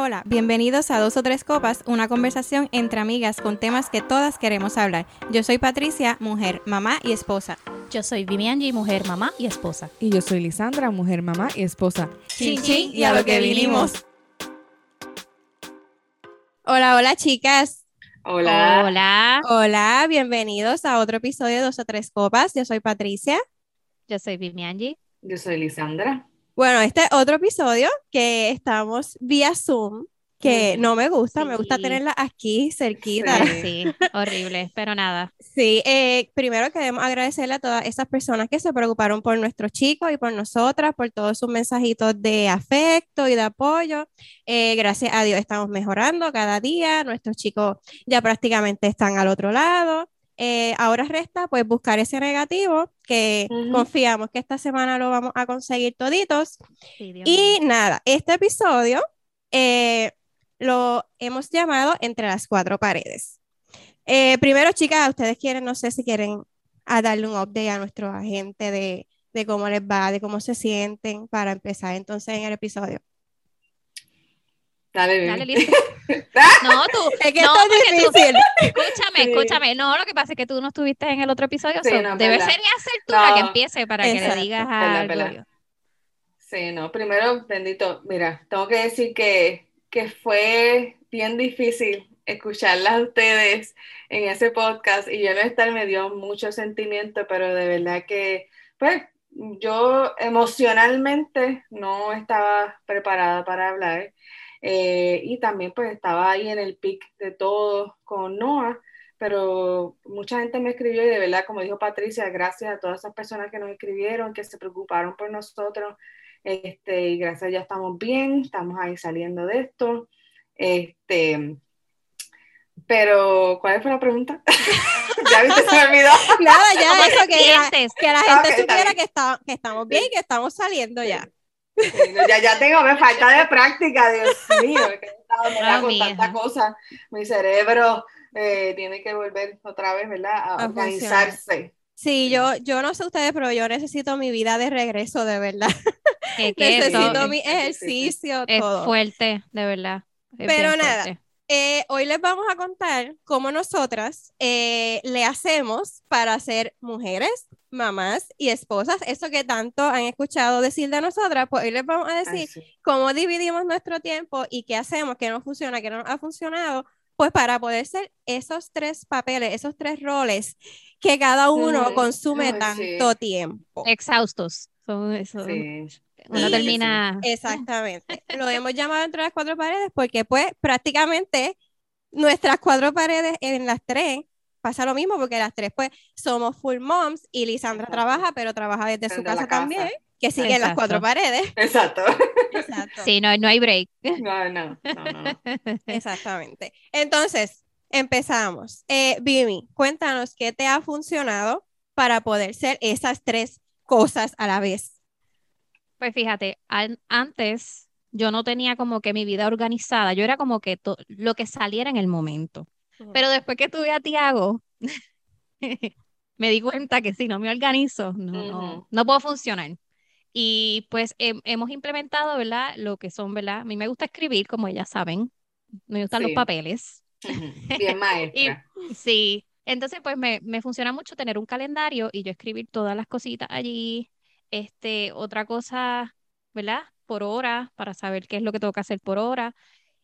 Hola, hola, bienvenidos a Dos o Tres Copas, una conversación entre amigas con temas que todas queremos hablar. Yo soy Patricia, mujer, mamá y esposa. Yo soy Vivianji, mujer, mamá y esposa. Y yo soy Lisandra, mujer, mamá y esposa. Chin, chin, y a lo que vinimos. Hola, hola chicas. Hola. Hola. Hola, bienvenidos a otro episodio de Dos o Tres Copas. Yo soy Patricia. Yo soy Vivianji. Yo soy Lisandra. Bueno, este es otro episodio que estamos vía Zoom, que no me gusta, me gusta Sí. tenerla aquí cerquita. Sí. Sí, horrible, pero nada. Sí, eh, primero queremos agradecerle a todas esas personas que se preocuparon por nuestros chicos y por nosotras, por todos sus mensajitos de afecto y de apoyo. Eh, gracias a Dios estamos mejorando cada día, nuestros chicos ya prácticamente están al otro lado. Eh, ahora resta pues buscar ese negativo que confiamos que esta semana lo vamos a conseguir toditos. Sí, Dios mío. Y nada, este episodio eh, lo hemos llamado Entre las cuatro paredes. Eh, primero, chicas, ustedes quieren, no sé si quieren a darle un update a nuestro agente de, de cómo les va, de cómo se sienten para empezar entonces en el episodio. Dale, Dale, Vivi. listo. No, tú. Es que no, esto es porque tú- difícil. Escúchame, Sí. escúchame. No, lo que pasa es que tú no estuviste en el otro episodio. Sí, so, no, debe verdad. ser ya ser tú la que No. empiece para que le digas verdad. Sí, no, primero, bendito, mira, tengo que decir que, que fue bien difícil escucharlas a ustedes en ese podcast y yo no estar me dio mucho sentimiento, pero de verdad que, pues, yo emocionalmente no estaba preparada para hablar eh, y también pues estaba ahí en el pic de todo con Noah, pero mucha gente me escribió y de verdad, como dijo Patricia, gracias a todas esas personas que nos escribieron, que se preocuparon por nosotros. Este, y gracias, ya estamos bien, estamos ahí saliendo de esto. Este, pero, ¿cuál fue la pregunta? ya viste, se me olvidó. Nada, ¿Cómo ya eso, que la, que la gente supiera que, está, que estamos bien y que estamos saliendo ya. Sí, no, ya, ya tengo, me falta de práctica, Dios mío, que he estado. Ah, con tanta cosa. Mi cerebro eh, tiene que volver otra vez, ¿verdad? A, A organizarse. Sí, yo, yo no sé ustedes, pero yo necesito mi vida de regreso, de verdad. Que, que eso Necesito mi ejercicio, es todo. fuerte, de verdad. Es Pero nada, fuerte. Eh, hoy les vamos a contar cómo nosotras eh, le hacemos para ser mujeres, mamás y esposas. Eso que tanto han escuchado decir de nosotras, pues hoy les vamos a Ay, decir sí. cómo dividimos nuestro tiempo y qué hacemos, qué no funciona, qué no nos ha funcionado, pues para poder ser esos tres papeles, esos tres roles que cada uno consume Ay, tanto sí. tiempo. Exhaustos. Son, eso, Sí. Uno Sí, termina. Exactamente. Lo hemos llamado entre las cuatro paredes porque pues prácticamente nuestras cuatro paredes en las tres pasa lo mismo porque las tres pues somos full moms y Lisandra Exacto. trabaja pero trabaja desde su Desde casa, casa. también que sigue en las cuatro paredes. Exacto. Exacto. Sí, no, no hay break. No, no, no, no, no. Exactamente. Entonces, empezamos. Eh, Vimi, cuéntanos qué te ha funcionado para poder ser esas tres cosas a la vez. Pues fíjate, an- antes yo no tenía como que mi vida organizada, yo era como que lo que saliera en el momento. Ujú. Pero después que tuve a Tiago, me di cuenta que si no me organizo, no, no, Ujú. no puedo funcionar. Y pues hem- hemos implementado, ¿verdad? Lo que son, ¿verdad? A mí me gusta escribir, como ellas saben, me gustan los Sí. papeles. Ujú. Bien maestra. Sí, entonces pues me, me funciona mucho tener un calendario y yo escribir todas las cositas allí. Este, otra cosa, ¿verdad? Por hora, para saber qué es lo que tengo que hacer por hora.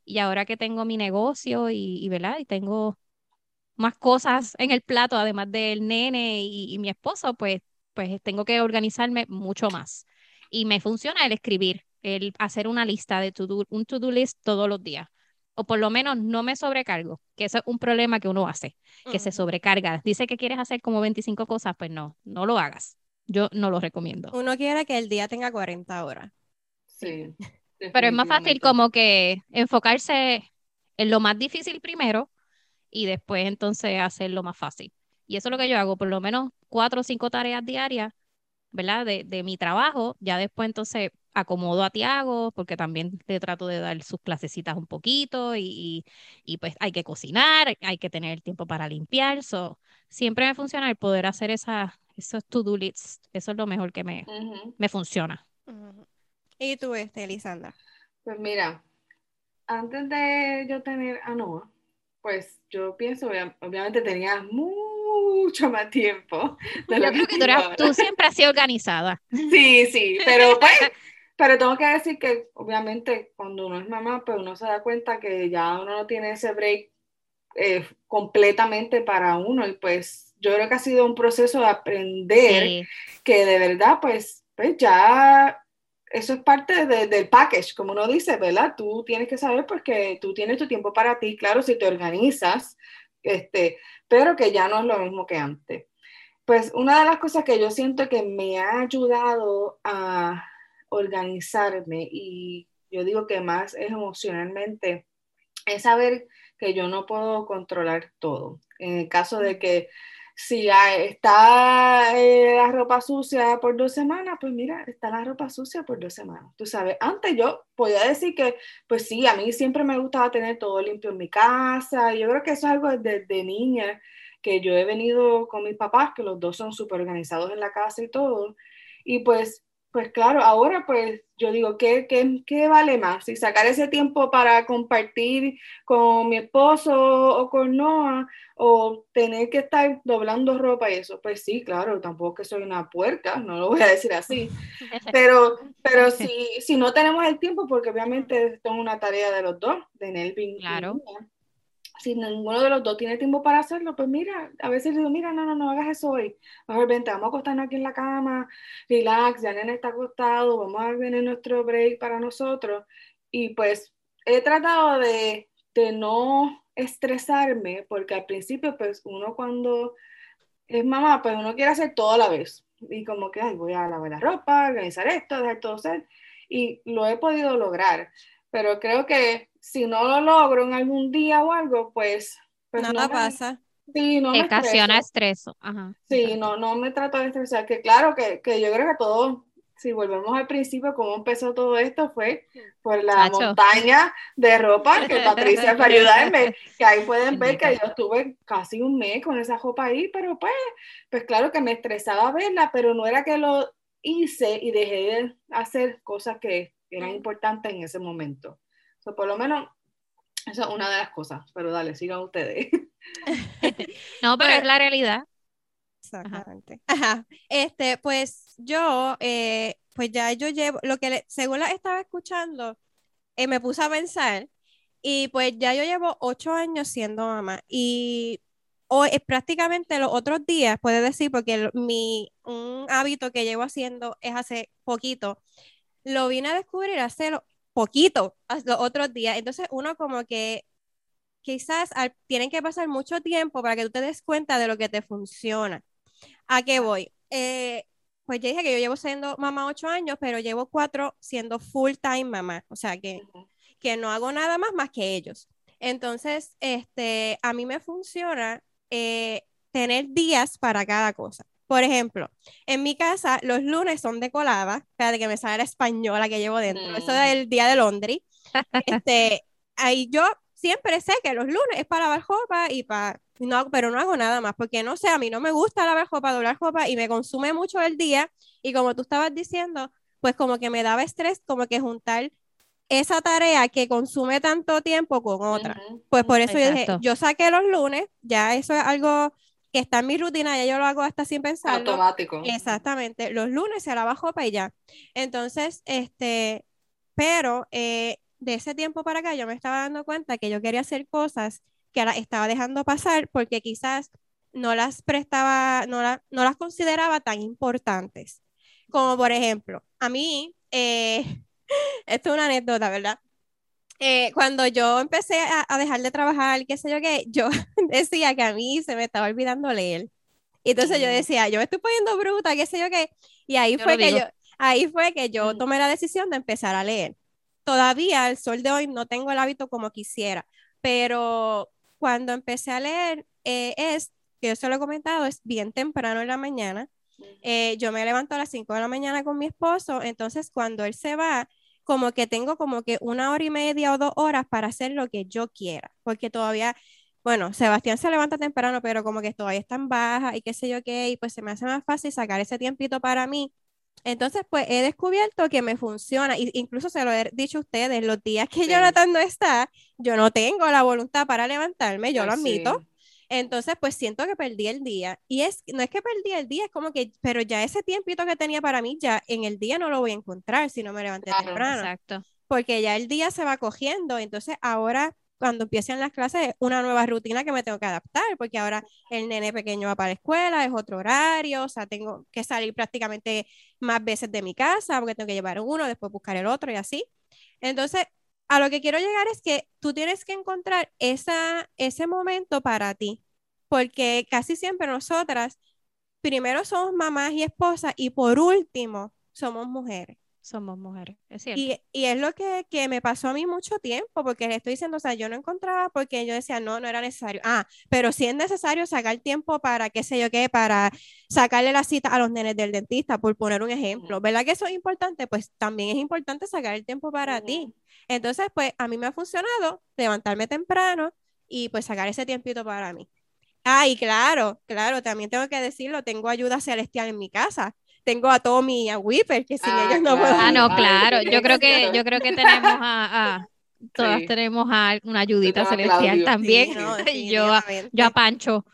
Y ahora que tengo mi negocio y, y, ¿verdad? Y tengo más cosas en el plato, además del nene y, y mi esposo, pues, pues tengo que organizarme mucho más. Y me funciona el escribir, el hacer una lista de to-do, un to-do list todos los días. O por lo menos no me sobrecargo, que eso es un problema que uno hace, que se sobrecarga. Dice que quieres hacer como 25 cosas, pues no, no lo hagas. Yo no lo recomiendo. Uno quiere que el día tenga 40 horas. Sí. Pero es más fácil como que enfocarse en lo más difícil primero y después entonces hacerlo más fácil. Y eso es lo que yo hago, por lo menos cuatro o cinco tareas diarias, ¿verdad? De, de mi trabajo. Ya después entonces acomodo a Tiago, porque también le trato de dar sus clasecitas un poquito y, y, y, pues hay que cocinar, hay que tener tiempo para limpiar. So, siempre me funciona el poder hacer esa, esos to-do lists. Eso es lo mejor que me, me funciona. ¿Y tú, este, Lisandra? Pues mira, antes de yo tener a Noah, pues yo pienso, obviamente tenía mucho más tiempo. De yo creo que tú, tú, siempre has sido organizada. Sí, sí, pero pues, pero tengo que decir que obviamente cuando uno es mamá, pues uno se da cuenta que ya uno no tiene ese break eh, completamente para uno y pues yo creo que ha sido un proceso de aprender que de verdad pues, pues ya eso es parte del package, como uno dice, ¿verdad? Tú tienes que saber porque tú tienes tu tiempo para ti, claro, si te organizas, este, pero que ya no es lo mismo que antes. Pues una de las cosas que yo siento que me ha ayudado a organizarme y yo digo que más es emocionalmente, es saber que yo no puedo controlar todo. En el caso de que si está eh, la ropa sucia por dos semanas, pues mira, está la ropa sucia por dos semanas. Tú sabes, antes yo podía decir que, pues sí, a mí siempre me gustaba tener todo limpio en mi casa. Yo creo que eso es algo desde niña, que yo he venido con mis papás, que los dos son súper organizados en la casa y todo. Y pues pues claro, ahora pues yo digo, ¿qué, qué, qué vale más? Si sacar ese tiempo para compartir con mi esposo o con Noah o tener que estar doblando ropa y eso, pues sí, claro, tampoco que soy una puerca, no lo voy a decir así, pero, pero si, si no tenemos el tiempo, porque obviamente esto es una tarea de los dos, de Nelvin claro si ninguno de los dos tiene tiempo para hacerlo, pues mira, a veces digo, mira, no, no, no hagas eso hoy. Mejor vente, vamos a acostarnos aquí en la cama, relax, ya nene está acostado, vamos a venir nuestro break para nosotros. Y pues he tratado de, de no estresarme, porque al principio, pues uno cuando es mamá, pues uno quiere hacer todo a la vez. Y como que, ay, voy a lavar la ropa, organizar esto, dejar todo ser. Y lo he podido lograr. Pero creo que si no lo logro en algún día o algo, pues... pues no, no pasa. Sí, no me ocasiona estrés. Sí, no, no me trato de estresar. Que claro que, que yo creo que todo, si volvemos al principio, cómo empezó todo esto fue por la montaña de ropa que Patricia fue a ayudarme. Que ahí pueden ver que yo estuve casi un mes con esa ropa ahí, pero pues, pues claro que me estresaba verla, pero no era que lo hice y dejé de hacer cosas que eran importantes en ese momento por lo menos, esa es una de las cosas, pero dale, sigan ustedes. no, pero es la realidad. Exactamente. Ajá. Este, pues yo, eh, pues ya yo llevo, lo que según la estaba escuchando, eh, me puse a pensar y pues ya yo llevo ocho años siendo mamá y hoy es prácticamente los otros días, puede decir, porque mi, un hábito que llevo haciendo es hace poquito, lo vine a descubrir hace poquito los otros días. Entonces uno como que quizás tienen que pasar mucho tiempo para que tú te des cuenta de lo que te funciona. ¿A qué voy? Eh, pues ya dije que yo llevo siendo mamá ocho años, pero llevo cuatro siendo full time mamá, o sea que, que no hago nada más más que ellos. Entonces, este, a mí me funciona eh, tener días para cada cosa. Por ejemplo, en mi casa los lunes son de colada, de que me sale la española que llevo dentro, eso mm. del día de Londres. Este, ahí yo siempre sé que los lunes es para lavar ropa y para no, pero no hago nada más, porque no sé, a mí no me gusta lavar ropa, doblar ropa y me consume mucho el día. Y como tú estabas diciendo, pues como que me daba estrés, como que juntar esa tarea que consume tanto tiempo con otra. Pues por eso yo dije, yo saqué los lunes, ya eso es algo que está en mi rutina, ya yo lo hago hasta sin pensar. Automático. Exactamente. Los lunes se lava ropa y ya. Entonces, este, pero eh, de ese tiempo para acá yo me estaba dando cuenta que yo quería hacer cosas que las estaba dejando pasar porque quizás no las prestaba, no, no las consideraba tan importantes. Como por ejemplo, a mí, eh, esto es una anécdota, ¿verdad? Eh, cuando yo empecé a, dejar de trabajar, qué sé yo qué, yo decía que a mí se me estaba olvidando leer. Y entonces yo decía, yo me estoy poniendo bruta, qué sé yo qué. Y ahí fue que yo, ahí fue que yo tomé la decisión de empezar a leer. Todavía al sol de hoy no tengo el hábito como quisiera, pero cuando empecé a leer eh, es, que yo se lo he comentado, es bien temprano en la mañana. Eh, yo me levanto a las 5 de la mañana con mi esposo, entonces cuando él se va, como que tengo como que una hora y media o dos horas para hacer lo que yo quiera, porque todavía, bueno, Sebastián se levanta temprano, pero como que todavía está en baja y qué sé yo qué, y pues se me hace más fácil sacar ese tiempito para mí. Entonces, pues he descubierto que me funciona, y incluso se lo he dicho a ustedes, los días que Jonathan no está, yo no tengo la voluntad para levantarme, yo lo admito. Entonces, pues siento que perdí el día. Y es, no es que perdí el día, es como que, pero ya ese tiempito que tenía para mí, ya en el día no lo voy a encontrar si no me levanté temprano. Exacto. Porque ya el día se va cogiendo. Entonces, ahora cuando empiecen las clases, una nueva rutina que me tengo que adaptar, porque ahora el nene pequeño va para la escuela, es otro horario, o sea, tengo que salir prácticamente más veces de mi casa, porque tengo que llevar uno, después buscar el otro y así. Entonces, a lo que quiero llegar es que tú tienes que encontrar esa, ese momento para ti, porque casi siempre nosotras, primero somos mamás y esposas y por último somos mujeres. Somos mujeres, es cierto. Y, y es lo que, que, me pasó a mí mucho tiempo, porque le estoy diciendo, o sea, yo no encontraba porque yo decía, no, no era necesario. Ah, pero sí es necesario sacar tiempo para, qué sé yo qué, para sacarle la cita a los nenes del dentista, por poner un ejemplo. ¿Verdad que eso es importante? Pues también es importante sacar el tiempo para ti. Entonces, pues a mí me ha funcionado levantarme temprano y pues sacar ese tiempito para mí. Ah, y claro, claro, también tengo que decirlo, tengo ayuda celestial en mi casa tengo a Tommy y a Whipper, que sin ah, ellos no puedo. Ah, no, claro. Yo creo que, yo creo que tenemos a, todas tenemos a una ayudita celestial también. yo, a, yo a Pancho.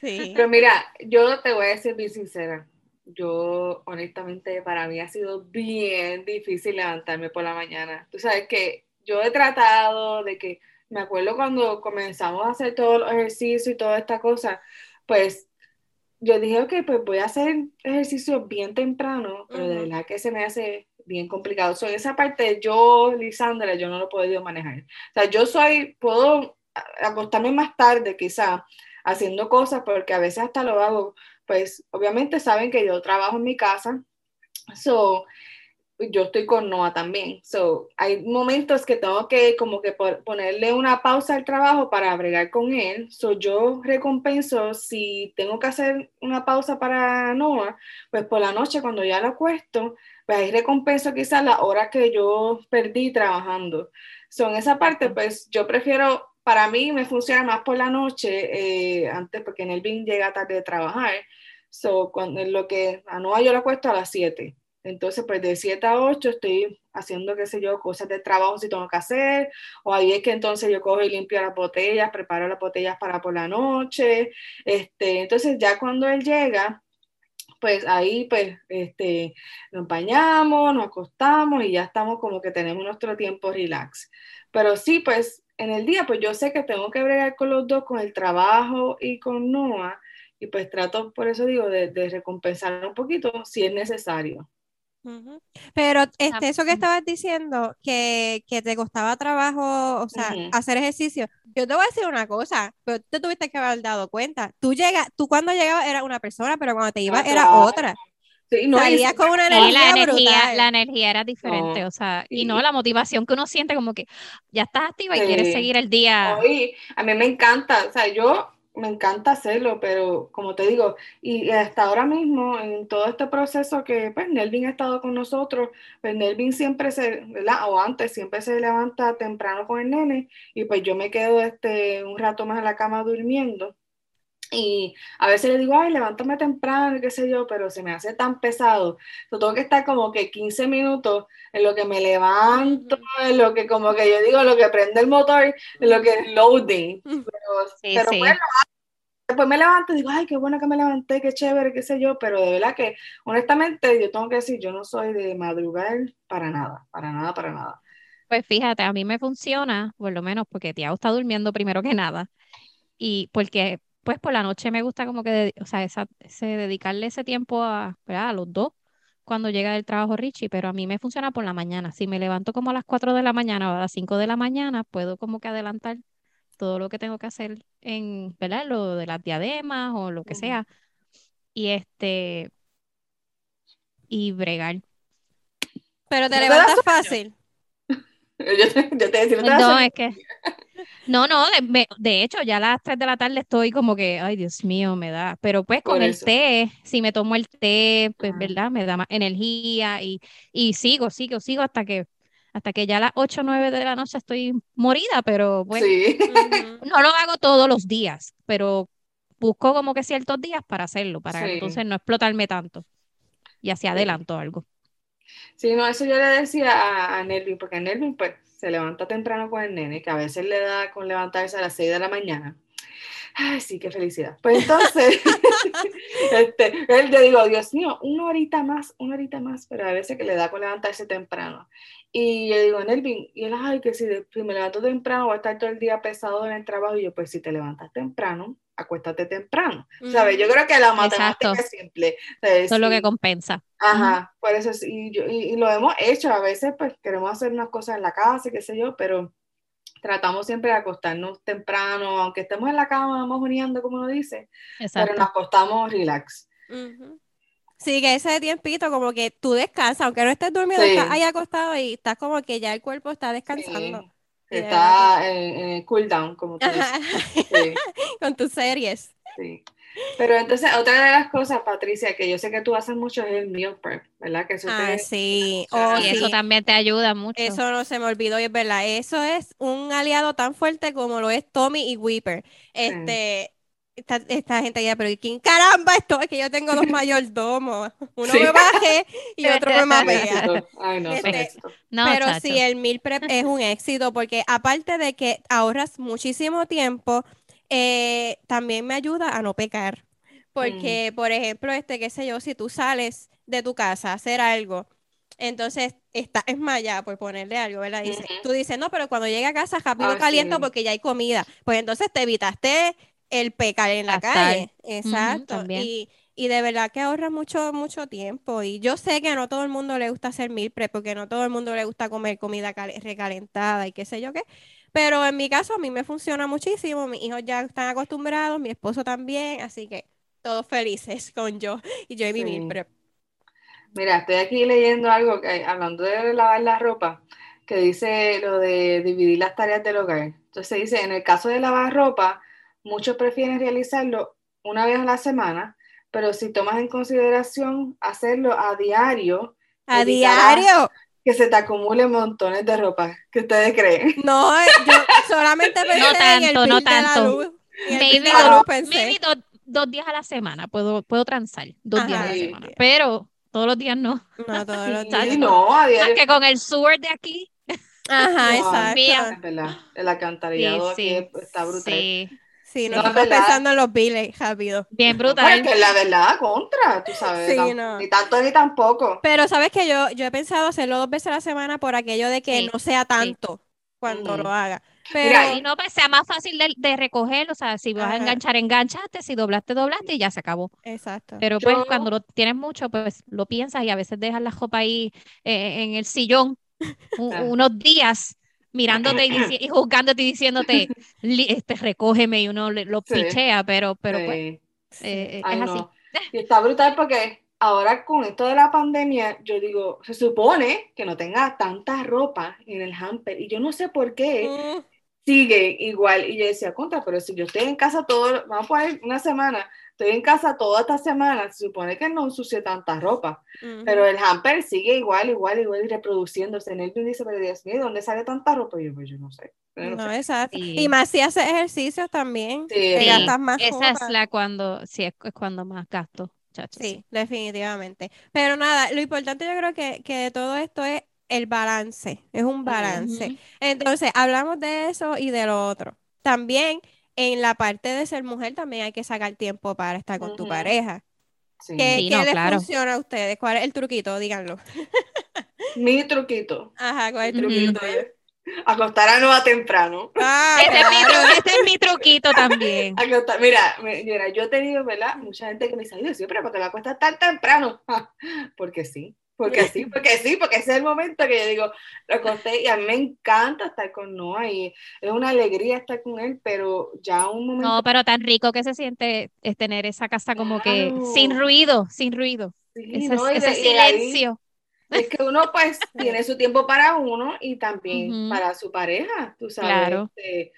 Pero mira, yo te voy a decir bien sincera. Yo, honestamente, para mí ha sido bien difícil levantarme por la mañana. Tú sabes que yo he tratado de que, me acuerdo cuando comenzamos a hacer todos los ejercicios y toda esta cosa, pues yo dije, ok, pues voy a hacer ejercicio bien temprano, pero de verdad que se me hace bien complicado. So, esa parte yo, Lisandra, yo no lo he podido manejar. O sea, yo soy, puedo acostarme más tarde quizá haciendo cosas, porque a veces hasta lo hago, pues obviamente saben que yo trabajo en mi casa, so, yo estoy con Noah también. So, hay momentos que tengo que como que ponerle una pausa al trabajo para bregar con él. So, yo recompenso si tengo que hacer una pausa para Noah, pues por la noche cuando ya lo acuesto, pues ahí recompenso quizás la hora que yo perdí trabajando. So, en esa parte, pues yo prefiero, para mí me funciona más por la noche, eh, antes porque en el BIN llega tarde de trabajar. So, cuando, en lo que a Noah yo lo acuesto a las 7 entonces, pues de 7 a 8 estoy haciendo, qué sé yo, cosas de trabajo si tengo que hacer, o ahí es que entonces yo cojo y limpio las botellas, preparo las botellas para por la noche, este, entonces ya cuando él llega, pues ahí pues este, nos bañamos, nos acostamos y ya estamos como que tenemos nuestro tiempo relax. Pero sí, pues en el día, pues yo sé que tengo que bregar con los dos, con el trabajo y con Noah, y pues trato, por eso digo, de, de recompensar un poquito si es necesario. Pero este, eso que estabas diciendo, que, que te costaba trabajo, o sea, hacer ejercicio, yo te voy a decir una cosa, pero te tuviste que haber dado cuenta. Tú llegas, tú cuando llegabas era una persona, pero cuando te ibas era otra. Sí, no, Salías con una energía, la energía, brutal. la energía era diferente, o sea, y no la motivación que uno siente como que ya estás activa y quieres seguir el día. Oye, a mí me encanta, o sea, yo me encanta hacerlo, pero como te digo, y hasta ahora mismo, en todo este proceso que pues Nelvin ha estado con nosotros, pues Nelvin siempre se, ¿verdad? O antes siempre se levanta temprano con el nene y pues yo me quedo este, un rato más en la cama durmiendo. Y a veces le digo, ay, levántame temprano, qué sé yo, pero se me hace tan pesado. Yo tengo que estar como que 15 minutos en lo que me levanto, en lo que como que yo digo, lo que prende el motor, en lo que es loading. Pero, Sí, pero sí. bueno, después me levanto y digo, ay, qué bueno que me levanté, qué chévere, qué sé yo, pero de verdad que, honestamente, yo tengo que decir, yo no soy de madrugar para nada, para nada, para nada. Pues fíjate, a mí me funciona, por lo menos porque Tiago está durmiendo primero que nada. Y porque, pues por la noche me gusta como que, de- o sea, esa, ese, dedicarle ese tiempo a, ¿verdad? a los dos cuando llega del trabajo Richie, pero a mí me funciona por la mañana. Si me levanto como a las 4 de la mañana o a las 5 de la mañana, puedo como que adelantar todo lo que tengo que hacer en, ¿verdad? Lo de las diademas o lo que sea. Y este, y bregar. Pero te ¿No te da levantas fácil. Yo te, yo te decía, ¿no es que, no, no, de, me- de hecho, ya a las 3 de la tarde estoy como que, ay, Dios mío, me da. Pero pues con el té, si me tomo el té, pues, Ah. ¿verdad? Me da más energía y, y sigo, sigo, sigo hasta que, hasta que ya a las 8 o 9 de la noche estoy morida, pero bueno, Sí. No lo hago todos los días, pero busco como que ciertos días para hacerlo, para Sí. entonces no explotarme tanto. y así adelanto algo. Sí, no, eso yo le decía a, a Nelvin, porque Nelvin pues se levanta temprano con el nene, que a veces le da con levantarse a las 6 de la mañana. Ay, sí, qué felicidad. Pues entonces, este, él, yo digo, Dios mío, una horita más, una horita más, pero a veces que le da con levantarse temprano. Y yo digo, Nelvin, y él, ay, que si, si me levanto temprano voy a estar todo el día pesado en el trabajo. Y yo, pues si te levantas temprano, acuéstate temprano. ¿Sabes? Yo creo que la matemática es simple. Eso es lo que compensa. Ajá, por eso, y, yo, y, lo hemos hecho. A veces, pues queremos hacer unas cosas en la casa, qué sé yo, pero tratamos siempre de acostarnos temprano, aunque estemos en la cama, vamos uniendo, como uno dice, pero nos acostamos relax. Sí, que ese tiempito como que tú descansas, aunque no estés durmiendo, estás ahí acostado y estás como que ya el cuerpo está descansando. Está en, cool down, como tú dices. Con tus series. Sí. Pero entonces, otra de las cosas, Patricia, que yo sé que tú haces mucho es el meal prep, ¿verdad? Que eso ah, sí. Oh, y eso también te ayuda mucho. Eso no se me olvidó y es verdad. Eso es un aliado tan fuerte como lo es Tommy y Weeper. Este, esta, gente ya, pero ¿quién caramba esto? Es que yo tengo dos mayordomos. Uno me baje y otro me mapea. Ay, no, este, pero sí, el meal prep es un éxito porque aparte de que ahorras muchísimo tiempo, eh, también me ayuda a no pecar. Porque, por ejemplo, este, qué sé yo, si tú sales de tu casa a hacer algo, entonces está esmayada por ponerle algo, ¿verdad? Dice, Tú dices, no, pero cuando llegue a casa rápido caliento porque ya hay comida. Pues entonces te evitaste el pecar en la calle. Exacto. y, y, de verdad que ahorra mucho, mucho tiempo. Y yo sé que a no todo el mundo le gusta hacer meal prep, porque no todo el mundo le gusta comer comida recalentada y qué sé yo qué. Pero en mi caso a mí me funciona muchísimo. Mis hijos ya están acostumbrados, mi esposo también, así que todos felices con yo y yo y mi meal prep. Mira, estoy aquí leyendo algo que hablando de lavar la ropa, que dice lo de dividir las tareas del hogar. Entonces dice, en el caso de lavar ropa, Muchos prefieren realizarlo una vez a la semana, pero si tomas en consideración hacerlo a diario, a diario, que se te acumulen montones de ropa. ¿Qué ustedes creen? No, yo solamente pensé no tanto, en el no tanto. Maybe, dos, días a la semana puedo, puedo transar, dos días a la semana, pero todos los días no. No, todos los días. no, a diario. que con el sur de aquí. Ajá, exacto. Es verdad, el alcantarillado aquí está brutal. Sí. Sí, no, estoy pensando en los biles rápido. Bien brutal. Porque la verdad, contra, tú sabes. Sí, no. Ni tanto ni tampoco. Pero sabes que yo, yo he pensado hacerlo dos veces a la semana por aquello de que no sea tanto cuando lo haga. Pero... y no pues, sea más fácil de, de recoger, o sea, si vas a enganchar, enganchaste, si doblaste, doblaste y ya se acabó. Exacto. Pero pues cuando lo tienes mucho, pues lo piensas y a veces dejas la ropa ahí eh, en el sillón unos días mirándote y, juzgándote y diciéndote, este, recógeme y uno lo pichea, pero, pero pues eh, eh, es así. Y está brutal porque ahora con esto de la pandemia, yo digo, se supone que no tenga tanta ropa en el hamper y yo no sé por qué. Mm. Sigue igual, y yo decía, contra, pero si yo estoy en casa todo, vamos a poner una semana, estoy en casa toda esta semana, se supone que no ensucie tanta ropa, pero el hamper sigue igual, igual, igual y reproduciéndose. En él dice, pero Dios mío, ¿dónde sale tanta ropa? Y yo, pues yo no sé. No, exacto. Y más si haces ejercicios también, sí. gastas más Esa es la cuando, sí, es, cuando más gasto. sí, definitivamente. Pero nada, lo importante yo creo que, que de todo esto es el balance, es un balance. Entonces, hablamos de eso y de lo otro. También en la parte de ser mujer también hay que sacar tiempo para estar con tu pareja. ¿Qué, les funciona a ustedes? ¿Cuál es el truquito? Díganlo. Mi truquito. Aja, ¿cuál es el truquito? Acostar a nueva temprano. Ah, este, es mi truquito también. mira, mira, yo he tenido, ¿verdad? Mucha gente que me dice, Dios, siempre porque me acuestas tan temprano. porque sí. Porque sí, porque sí, porque ese es el momento que yo digo, lo conté y a mí me encanta estar con Noah y es una alegría estar con él, pero ya un momento. No, pero tan rico que se siente es tener esa casa como que sin ruido, sin ruido. ese, silencio. es que uno pues tiene su tiempo para uno y también para su pareja, tú sabes. Claro. Este,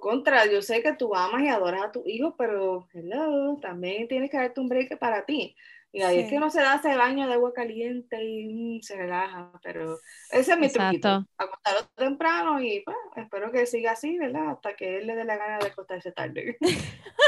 contra, yo sé que tú amas y adoras a tu hijo, pero hello, también tienes que darte un break para ti. Y ahí es que uno se da ese baño de agua caliente y mm, se relaja, pero ese es mi truquito, acostarlo temprano y pues, espero que siga así, ¿verdad? Hasta que él le dé la gana de acostarse tarde.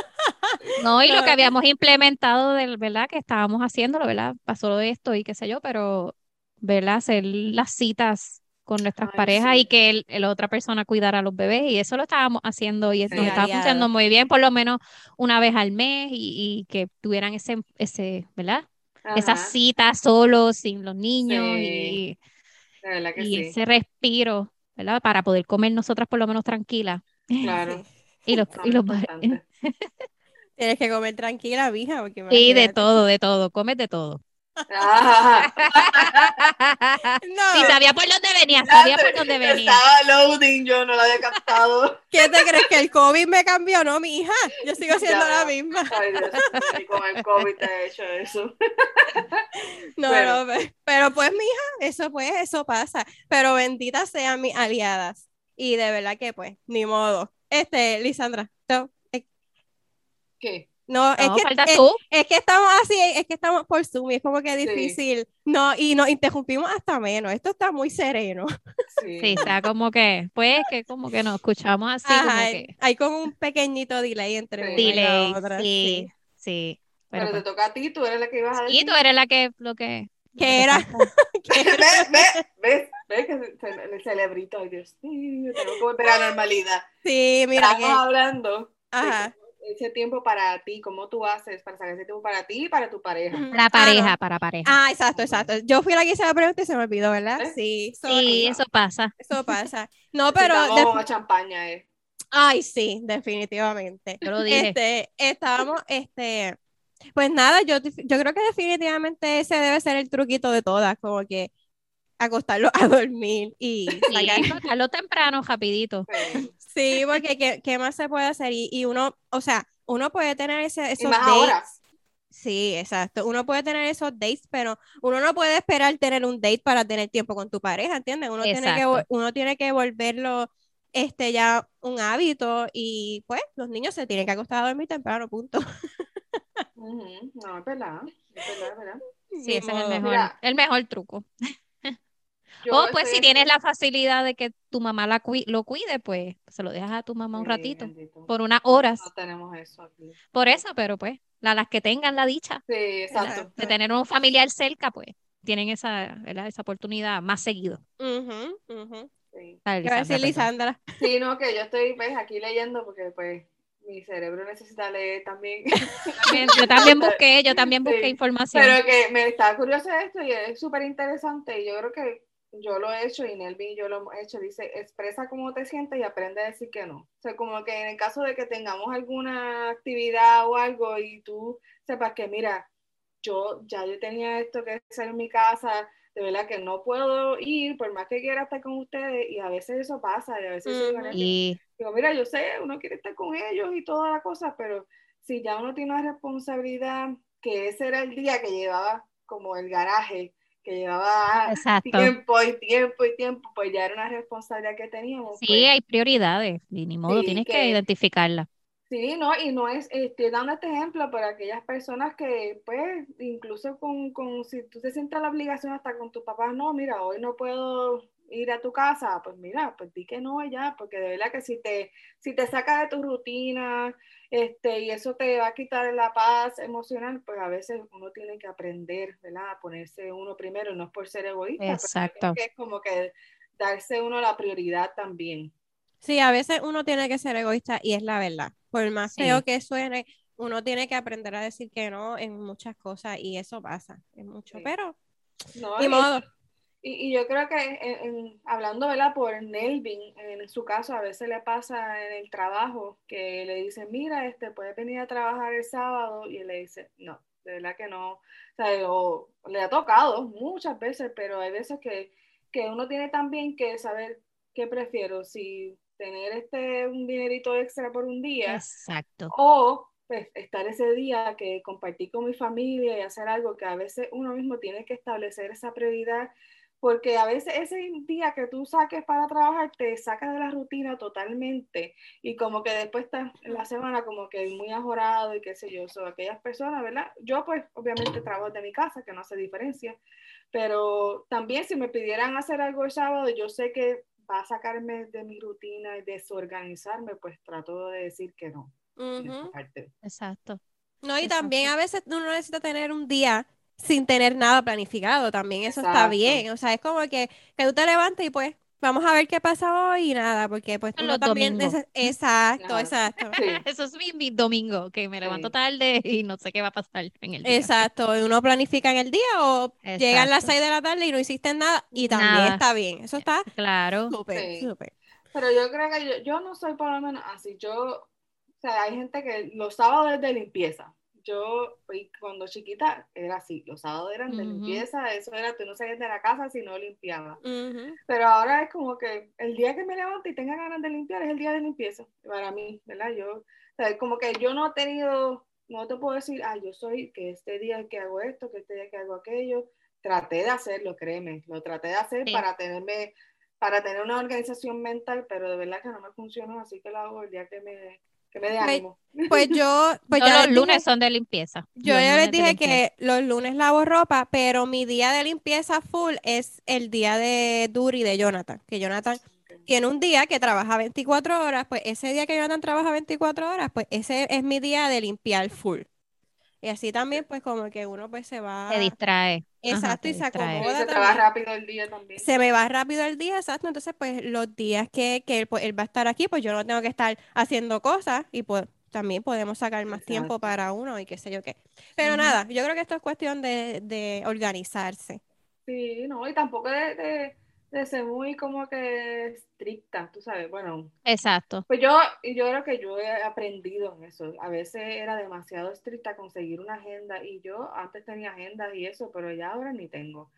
No, y lo que habíamos implementado del, ¿verdad? Que estábamos haciéndolo, ¿verdad? Pasó esto y qué sé yo, pero, ¿verdad? Hacer las citas con nuestras Ay, parejas sí. y que el- la otra persona cuidara a los bebés y eso lo estábamos haciendo y Sí. nos estaba funcionando muy bien, por lo menos una vez al mes y, y que tuvieran ese, ese, ¿verdad? Esas Ajá, citas solos, sin los niños Sí. y, que y sí. ese respiro, ¿verdad? Para poder comer nosotras por lo menos tranquilas. Claro, Y los, y los. Tienes que comer tranquila, mija, porque Sí, de todo, de todo, comes de todo. Ajá. No, Sí, sabía por dónde venía, sabía por dónde venía. Estaba loading, yo no lo había captado. ¿qué te crees que el COVID me cambió? No, mi hija, yo sigo siendo Ya la misma. Ay, Dios y con el COVID te he hecho eso. No, Bueno. no, pe- pero pues, mija, eso pues, eso pasa. Pero benditas sean mis aliadas. Y de verdad que pues, ni modo. Este, Lisandra, es, ¿Qué? No, es No, que es, tú. es que estamos así, es que estamos por Zoom y es como que Sí. difícil. No, y nos interrumpimos hasta menos. Esto está muy sereno. Sí. Sí, o sea, como que, pues, que como que nos escuchamos así, como Ajá, que hay como un pequeñito delay entre Sí. una y la delay, otra. sí, sí. Pero Pero te pues, toca a ti, tú eres la que ibas a sí, decir. tú eres la que, lo que... ¿Qué que te era? ¿Ves? ¿Ves? ¿Ves? ¿Ves? Que se- el celebrito, ay Dios mío, tengo que volver a la normalidad. Sí, mira Estamos que. hablando Ajá. Ese tiempo para ti, cómo tú haces para sacar ese tiempo para ti y para tu pareja. Para Ah, pareja, no. para pareja. Ah, exacto, exacto. Yo fui la que hice la pregunta y se me olvidó, ¿verdad? ¿Eh? Sí, sí, sorry. eso pasa. Eso pasa. No, pero. Una champaña, eh. Ay, sí, definitivamente. Yo lo dije. Este, estábamos, este. Pues nada, yo, yo creo que definitivamente ese debe ser el truquito de todas, como que acostarlo a dormir y Sí, sacar. sacarlo temprano, rapidito. Sí. Sí, porque ¿qué, qué más se puede hacer? Y, y uno, o sea, uno puede tener ese, Y esos más dates. ahora. Sí, exacto. Uno puede tener esos dates, pero uno no puede esperar tener un date para tener tiempo con tu pareja, ¿entiendes? Uno tiene que, uno tiene que volverlo este ya un hábito y pues los niños se tienen que acostar a dormir temprano, punto. Ujú, No, es verdad. Es verdad, es verdad. Sí, ese es el mejor, Mira. el mejor truco. Yo O pues si tienes la facilidad de que tu mamá la cui- lo cuide, pues se lo dejas a tu mamá un Sí, ratito, bendito. por unas horas. No tenemos eso aquí. Por eso, pero pues, la- las que tengan la dicha Sí, exacto. de tener un familiar cerca, pues tienen esa, ¿verdad? esa oportunidad más seguido. Ujú, ujú. Sí. Dale, ¿Qué va a decir Lisandra? Sí, no, que yo estoy pues, aquí leyendo porque pues mi cerebro necesita leer también. También- Yo también busqué, yo también busqué Sí, información. Pero que me está curioso esto y es súper interesante y yo creo que yo lo he hecho y Nelvin y yo lo hemos hecho. Dice, expresa cómo te sientes y aprende a decir que no. O sea, como que en el caso de que tengamos alguna actividad o algo y tú sepas que, mira, yo ya yo tenía esto que hacer en mi casa, de verdad que no puedo ir por más que quiera estar con ustedes y a veces eso pasa y a veces yo digo, Ujú. "Nelvin, Y Digo, mira, yo sé, uno quiere estar con ellos y toda la cosa, pero si ya uno tiene una responsabilidad, que ese era el día que llevaba como el garaje, que llevaba exacto. tiempo y tiempo y tiempo, pues ya era una responsabilidad que teníamos. Sí, pues. hay prioridades, y ni modo, Sí, tienes que que- identificarlas. Sí, no, y no es, estoy dando este ejemplo para aquellas personas que, pues, incluso con, con, si tú te sientes la obligación hasta con tus papás, no, mira, hoy no puedo ir a tu casa, pues mira, pues di que no ya, porque de verdad que si te, si te saca de tu rutina, este, y eso te va a quitar la paz emocional, pues a veces uno tiene que aprender, ¿verdad? A ponerse uno primero, no es por ser egoísta, pero Exacto. creo que es como que darse uno la prioridad también. Sí, a veces uno tiene que ser egoísta y es la verdad. Por más Sí. feo que suene, uno tiene que aprender a decir que no en muchas cosas y eso pasa, en mucho, Sí. pero ¿no? ni modo. Y, y yo creo que en- en- hablando ¿verdad? por Nelvin, en su caso a veces le pasa en el trabajo que le dicen, mira, este, puedes venir a trabajar el sábado y él le dice, no, de verdad que no. O sea, o le ha tocado muchas veces, pero hay veces que, que uno tiene también que saber qué prefiero, si tener este un dinerito extra por un día Exacto. o pues, estar ese día que compartir con mi familia y hacer algo que a veces uno mismo tiene que establecer esa prioridad, porque a veces ese día que tú saques para trabajar te saca de la rutina totalmente y como que después estás en la semana como que muy ajorado y qué sé yo, son aquellas personas, ¿verdad? Yo pues obviamente trabajo de mi casa, que no hace diferencia, pero también si me pidieran hacer algo el sábado, yo sé que va a sacarme de mi rutina y desorganizarme, pues trato de decir que no. parte. Exacto. No, y Exacto. también a veces uno necesita tener un día sin tener nada planificado, también eso está Exacto. bien, o sea, es como que, que tú te levantes y pues vamos a ver qué pasa hoy y nada, porque pues uno los también, exacto, exacto, Sí, Eso es mi, mi domingo, que me levanto Sí. tarde y no sé qué va a pasar en el día. exacto, y uno planifica en el día o llegan las Exacto. 6 de la tarde y no hiciste nada y también Nada. está bien, eso está Claro. súper, Sí. súper. pero yo creo que yo, yo no soy por lo menos así. Yo, o sea, hay gente que los sábados es de limpieza. Yo, pues, cuando chiquita, era así. Los sábados eran de limpieza. Eso era, tú no salías de la casa si no limpiabas. Ujú. Pero ahora es como que el día que me levanto y tenga ganas de limpiar es el día de limpieza para mí, ¿verdad? Yo, o sea, como que yo no he tenido, no te puedo decir, ah, yo soy que este día que hago esto, que este día que hago aquello. Traté de hacerlo, créeme, lo traté de hacer Sí. para tenerme, para tener una organización mental, pero de verdad que no me funcionó, así que lo hago el día que me, que me dé Me- ánimo. Pues yo, pues ya los les dije- lunes son de limpieza. Yo Los ya lunes les dije que los lunes lavo ropa, pero mi día de limpieza full es el día de Duri de Jonathan, que Jonathan tiene un día que trabaja 24 horas, pues ese día que Jonathan trabaja 24 horas, pues ese es mi día de limpiar full. Y así también, pues como que uno pues se va, Te distrae. Ajá, exacto, y se acomoda se te va también. rápido el día también. Se me va rápido el día, exacto. Entonces, pues los días que, que él, pues, él va a estar aquí, pues yo no tengo que estar haciendo cosas y pues también podemos sacar más tiempo para uno y qué sé yo qué. Pero nada, yo creo que esto es cuestión de, de organizarse. Sí, no, y tampoco de, de, de ser muy como que estricta, tú sabes, bueno, Exacto. Pues yo, y yo creo que yo he aprendido en eso. A veces era demasiado estricta conseguir una agenda y yo antes tenía agendas y eso, pero ya ahora ni tengo.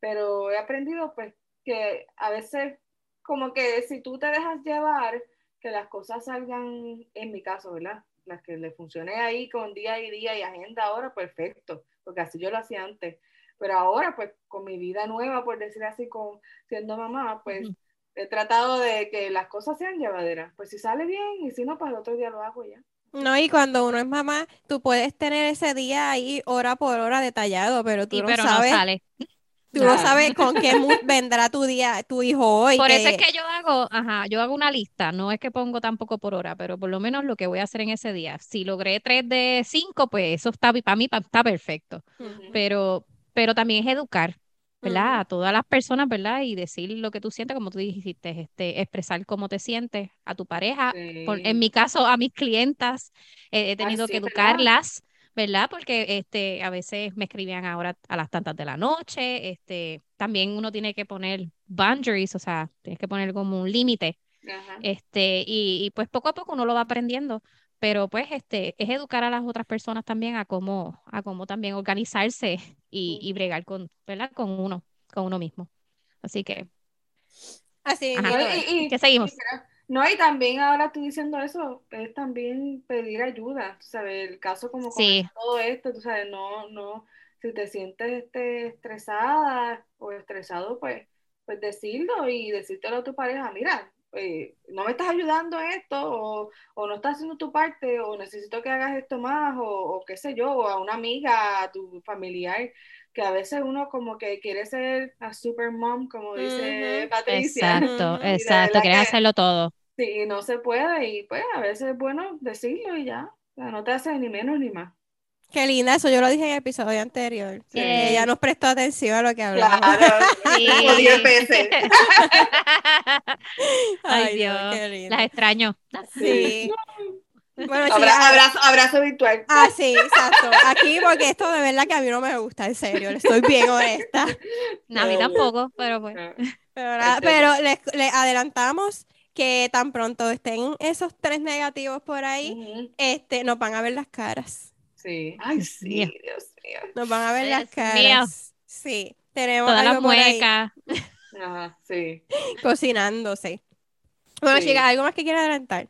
Pero he aprendido pues que a veces como que si tú te dejas llevar, que las cosas salgan, en mi caso, ¿verdad? Las que le funcioné ahí con día y día y agenda ahora, perfecto, porque así yo lo hacía antes. Pero ahora, pues, con mi vida nueva, por decir así, con siendo mamá, pues, he tratado de que las cosas sean llevaderas. Pues si sale bien y si no, pues el otro día lo hago ya. No, y cuando uno es mamá, tú puedes tener ese día ahí hora por hora detallado, pero tú Sí, no pero no sabes, sale. tú no sabes con qué mood vendrá tu día, tu hijo hoy. Por eso es que yo hago, ajá, yo hago una lista, no es que pongo tampoco por hora, pero por lo menos lo que voy a hacer en ese día. Si logré tres de cinco, pues eso está para mí pa- está perfecto. Pero, pero también es educar, ¿verdad? A todas las personas, ¿verdad? Y decir lo que tú sientes, como tú dijiste, este, expresar cómo te sientes a tu pareja. Por- en mi caso, a mis clientas, eh, he tenido que educarlas, ¿verdad? Porque este, a veces me escribían ahora a las tantas de la noche. Este, también uno tiene que poner boundaries, o sea, tienes que poner como un límite. Este, y, y pues poco a poco uno lo va aprendiendo. Pero pues este, es educar a las otras personas también a cómo, a cómo también organizarse y, y bregar con, ¿verdad? Con uno, con uno mismo. Así que, Así Ajá. Y- ¿qué seguimos? no, y también ahora tú diciendo eso, es también pedir ayuda, tú sabes, el caso como con Sí. todo esto, tú sabes, no, no, si te sientes este, estresada o estresado, pues, pues decirlo y decírtelo a tu pareja, mira, eh, no me estás ayudando en esto, o, o no estás haciendo tu parte, o necesito que hagas esto más, o, o qué sé yo, o a una amiga, a tu familiar, que a veces uno como que quiere ser a super mom, como dice. Patricia. Exacto, exacto, quieres que- hacerlo todo. Sí, no se puede y pues a veces es bueno decirlo y ya. O sea, no te hace ni menos ni más. Qué linda, eso yo lo dije en el episodio anterior. Sí. Ella nos prestó atención a lo que hablamos. Claro, Sí. como 10 veces. Ay, Dios, Dios, qué lindo. las extraño. Sí. Bueno, Abra- chicas, abrazo, abrazo virtual. Ah, sí, exacto. Aquí, porque esto de verdad que a mí no me gusta, en serio. Estoy bien honesta. No, a mí tampoco, pero pues. Pero, pero les, les adelantamos que tan pronto estén esos tres negativos por ahí, este, nos van a ver las caras. Sí. Ay, Dios sí, mío. Dios mío. Nos van a ver las mío. caras. Sí, tenemos Todas las algo ahí muecas. Ajá, sí. cocinándose. Bueno, Sí. chicas, ¿algo más que quiera adelantar?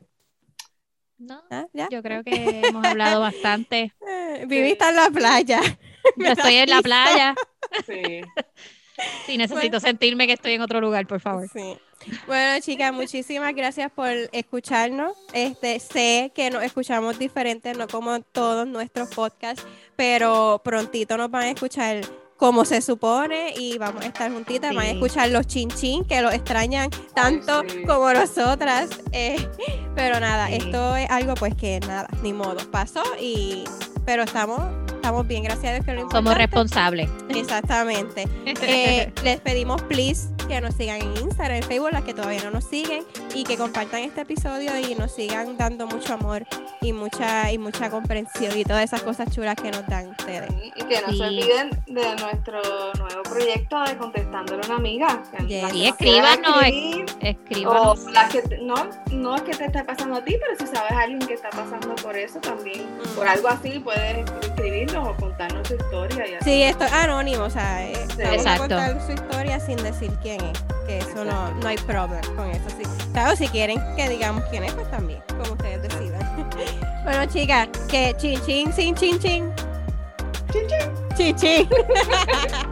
No, ¿Ah? ¿Ya? yo creo que hemos hablado bastante. Eh, Vivi está en la playa. Yo estoy en la playa. Sí. Sí, necesito sentirme que estoy en otro lugar, por favor. Sí. Bueno, chicas, muchísimas gracias por escucharnos. Este, sé que nos escuchamos diferentes, no como todos nuestros podcasts, pero prontito nos van a escuchar como se supone y vamos a estar juntitas, van a Sí. escuchar los chin chin que los extrañan tanto sí. como nosotras. eh, pero nada, Sí. esto es algo pues que nada, ni modo, pasó y pero estamos estamos bien, gracias a Dios que lo Somos responsables. Exactamente. Eh, les pedimos, please, que nos sigan en Instagram, en Facebook, las que todavía no nos siguen, y que compartan este episodio y nos sigan dando mucho amor y mucha y mucha comprensión y todas esas cosas chulas que nos dan ustedes. Sí, Y que no Sí. se olviden de nuestro nuevo proyecto de Contestándole a una amiga. Yes. quieran escríbanos, Escríbanos. O las que no, no es que te esté pasando a ti, pero si sabes a alguien que está pasando por eso también, Mm. por algo así, puedes escribirnos o contarnos su historia. Y así. Sí, esto es anónimo, o sea, eh, Sí. vamos Exacto. a contar su historia sin decir quién es, que eso no, no hay problema con eso. Sí. Claro, si quieren que digamos quién es, pues también, como ustedes decidan. bueno, chicas, que chin chin, sin chin chin. Chin chin. Chin chin.